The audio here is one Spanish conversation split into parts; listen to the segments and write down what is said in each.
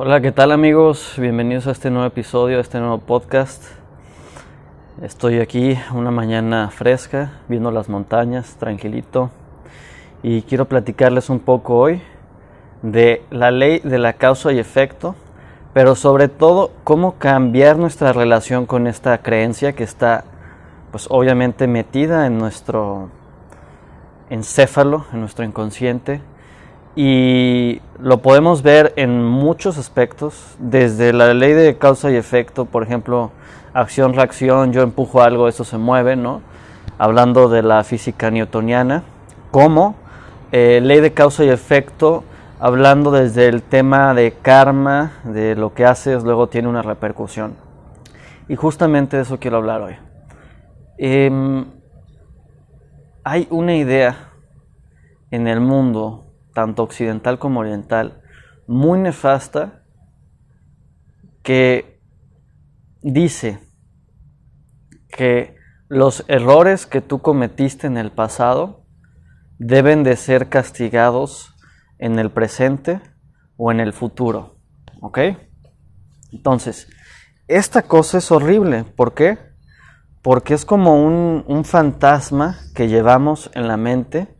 Hola, ¿qué tal amigos? Bienvenidos a este nuevo episodio, a este nuevo podcast. Estoy aquí una mañana fresca, viendo las montañas, tranquilito, y quiero platicarles un poco hoy de la ley de la causa y efecto, pero sobre todo cómo cambiar nuestra relación con esta creencia que está, pues obviamente metida en nuestro encéfalo, en nuestro inconsciente, y lo podemos ver en muchos aspectos, desde la ley de causa y efecto, por ejemplo, acción-reacción, yo empujo algo, eso se mueve, ¿no? Hablando de la física newtoniana, como eh, ley de causa y efecto, hablando desde el tema de karma, de lo que haces, luego tiene una repercusión. Y justamente de eso quiero hablar hoy. Em, hay una idea en el mundo tanto occidental como oriental, muy nefasta, que dice que los errores que tú cometiste en el pasado deben de ser castigados en el presente o en el futuro. ¿Ok? Entonces, esta cosa es horrible. ¿Por qué? Porque es como un, un fantasma que llevamos en la mente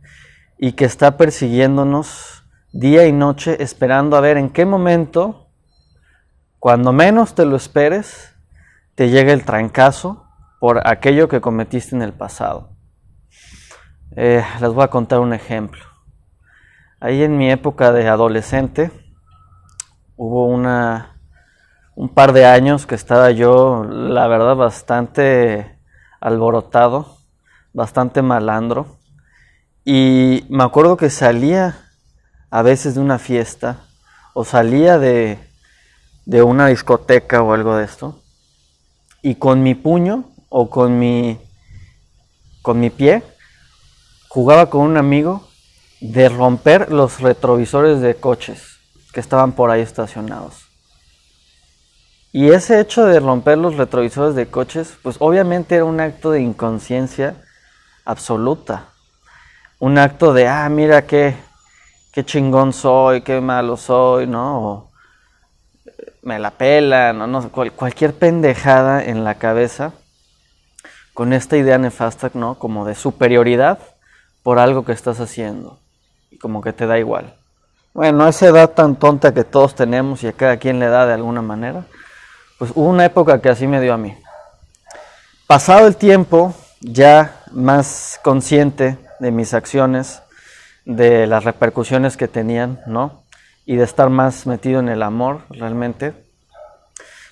y que está persiguiéndonos día y noche esperando a ver en qué momento, cuando menos te lo esperes, te llega el trancazo por aquello que cometiste en el pasado. Eh, les voy a contar un ejemplo. Ahí en mi época de adolescente hubo una un par de años que estaba yo, la verdad, bastante alborotado, bastante malandro y me acuerdo que salía a veces de una fiesta o salía de, de una discoteca o algo de esto y con mi puño o con mi, con mi pie jugaba con un amigo de romper los retrovisores de coches que estaban por ahí estacionados. Y ese hecho de romper los retrovisores de coches, pues obviamente era un acto de inconsciencia absoluta un acto de, ah, mira qué, qué chingón soy, qué malo soy, ¿no? Me la pela, ¿no? no cualquier pendejada en la cabeza con esta idea nefasta, ¿no? Como de superioridad por algo que estás haciendo y como que te da igual. Bueno, esa edad tan tonta que todos tenemos y a cada quien le da de alguna manera, pues hubo una época que así me dio a mí. Pasado el tiempo, ya más consciente de mis acciones, de las repercusiones que tenían, ¿no? Y de estar más metido en el amor realmente.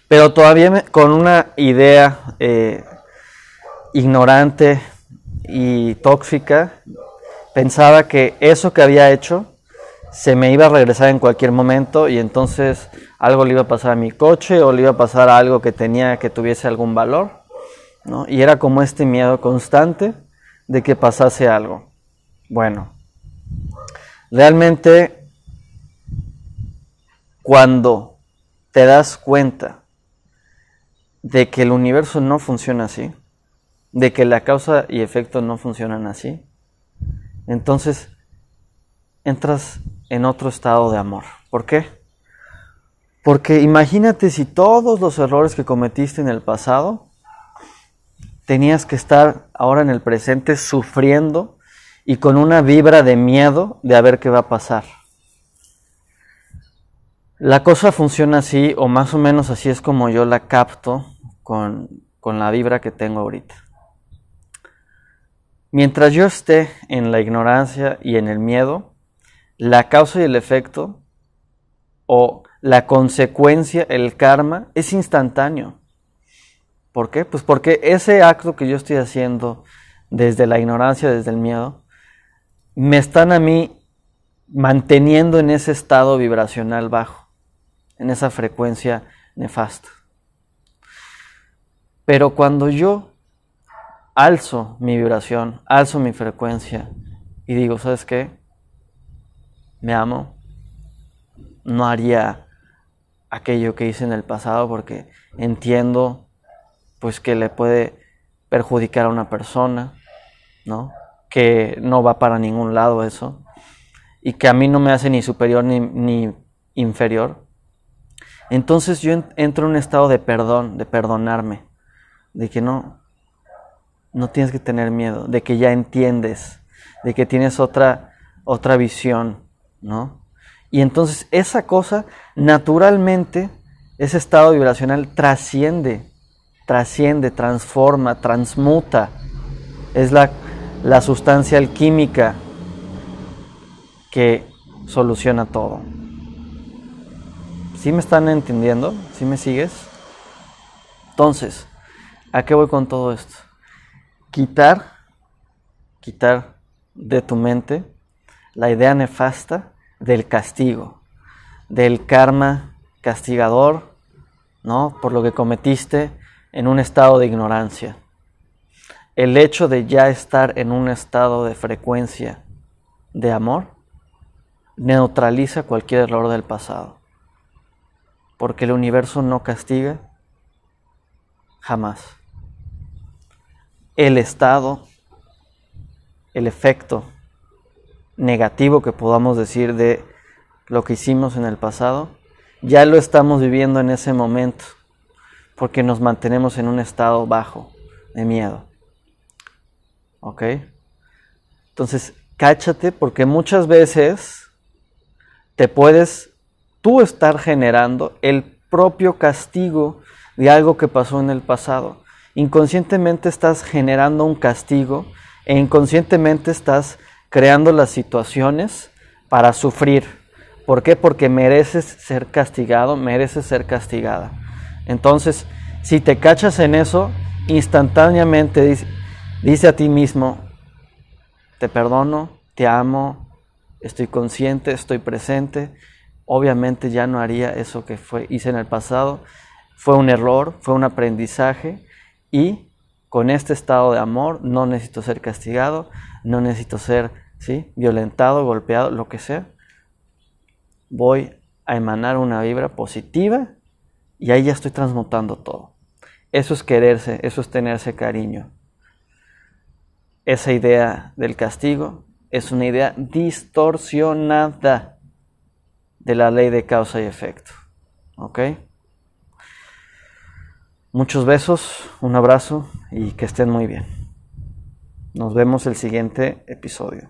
Pero todavía con una idea eh, ignorante y tóxica, pensaba que eso que había hecho se me iba a regresar en cualquier momento y entonces algo le iba a pasar a mi coche o le iba a pasar a algo que tenía que tuviese algún valor, ¿no? Y era como este miedo constante de que pasase algo. Bueno, realmente cuando te das cuenta de que el universo no funciona así, de que la causa y efecto no funcionan así, entonces entras en otro estado de amor. ¿Por qué? Porque imagínate si todos los errores que cometiste en el pasado tenías que estar ahora en el presente sufriendo y con una vibra de miedo de a ver qué va a pasar. La cosa funciona así, o más o menos así es como yo la capto con, con la vibra que tengo ahorita. Mientras yo esté en la ignorancia y en el miedo, la causa y el efecto, o la consecuencia, el karma, es instantáneo. ¿Por qué? Pues porque ese acto que yo estoy haciendo desde la ignorancia, desde el miedo, me están a mí manteniendo en ese estado vibracional bajo, en esa frecuencia nefasta. Pero cuando yo alzo mi vibración, alzo mi frecuencia y digo, ¿sabes qué? Me amo, no haría aquello que hice en el pasado porque entiendo pues que le puede perjudicar a una persona, ¿no? Que no va para ningún lado eso y que a mí no me hace ni superior ni, ni inferior. Entonces yo entro en un estado de perdón, de perdonarme, de que no, no tienes que tener miedo, de que ya entiendes, de que tienes otra, otra visión, ¿no? Y entonces esa cosa naturalmente, ese estado vibracional trasciende, trasciende, transforma, transmuta. Es la, la sustancia alquímica que soluciona todo. ¿Sí me están entendiendo? ¿Sí me sigues? Entonces, ¿a qué voy con todo esto? Quitar, quitar de tu mente la idea nefasta del castigo, del karma castigador, ¿no? Por lo que cometiste en un estado de ignorancia. El hecho de ya estar en un estado de frecuencia de amor neutraliza cualquier error del pasado. Porque el universo no castiga jamás. El estado, el efecto negativo que podamos decir de lo que hicimos en el pasado, ya lo estamos viviendo en ese momento, porque nos mantenemos en un estado bajo de miedo. ¿Ok? Entonces, cáchate porque muchas veces te puedes tú estar generando el propio castigo de algo que pasó en el pasado. Inconscientemente estás generando un castigo e inconscientemente estás creando las situaciones para sufrir. ¿Por qué? Porque mereces ser castigado, mereces ser castigada. Entonces, si te cachas en eso, instantáneamente dice, a ti mismo, te perdono, te amo, estoy consciente, estoy presente. Obviamente ya no haría eso que fue, hice en el pasado. Fue un error, fue un aprendizaje y con este estado de amor no necesito ser castigado, no necesito ser violentado, golpeado, lo que sea. Voy a emanar una vibra positiva y ahí ya estoy transmutando todo. Eso es quererse, eso es tenerse cariño. Esa idea del castigo es una idea distorsionada de la ley de causa y efecto. ¿Ok? Muchos besos, un abrazo y que estén muy bien. Nos vemos el siguiente episodio.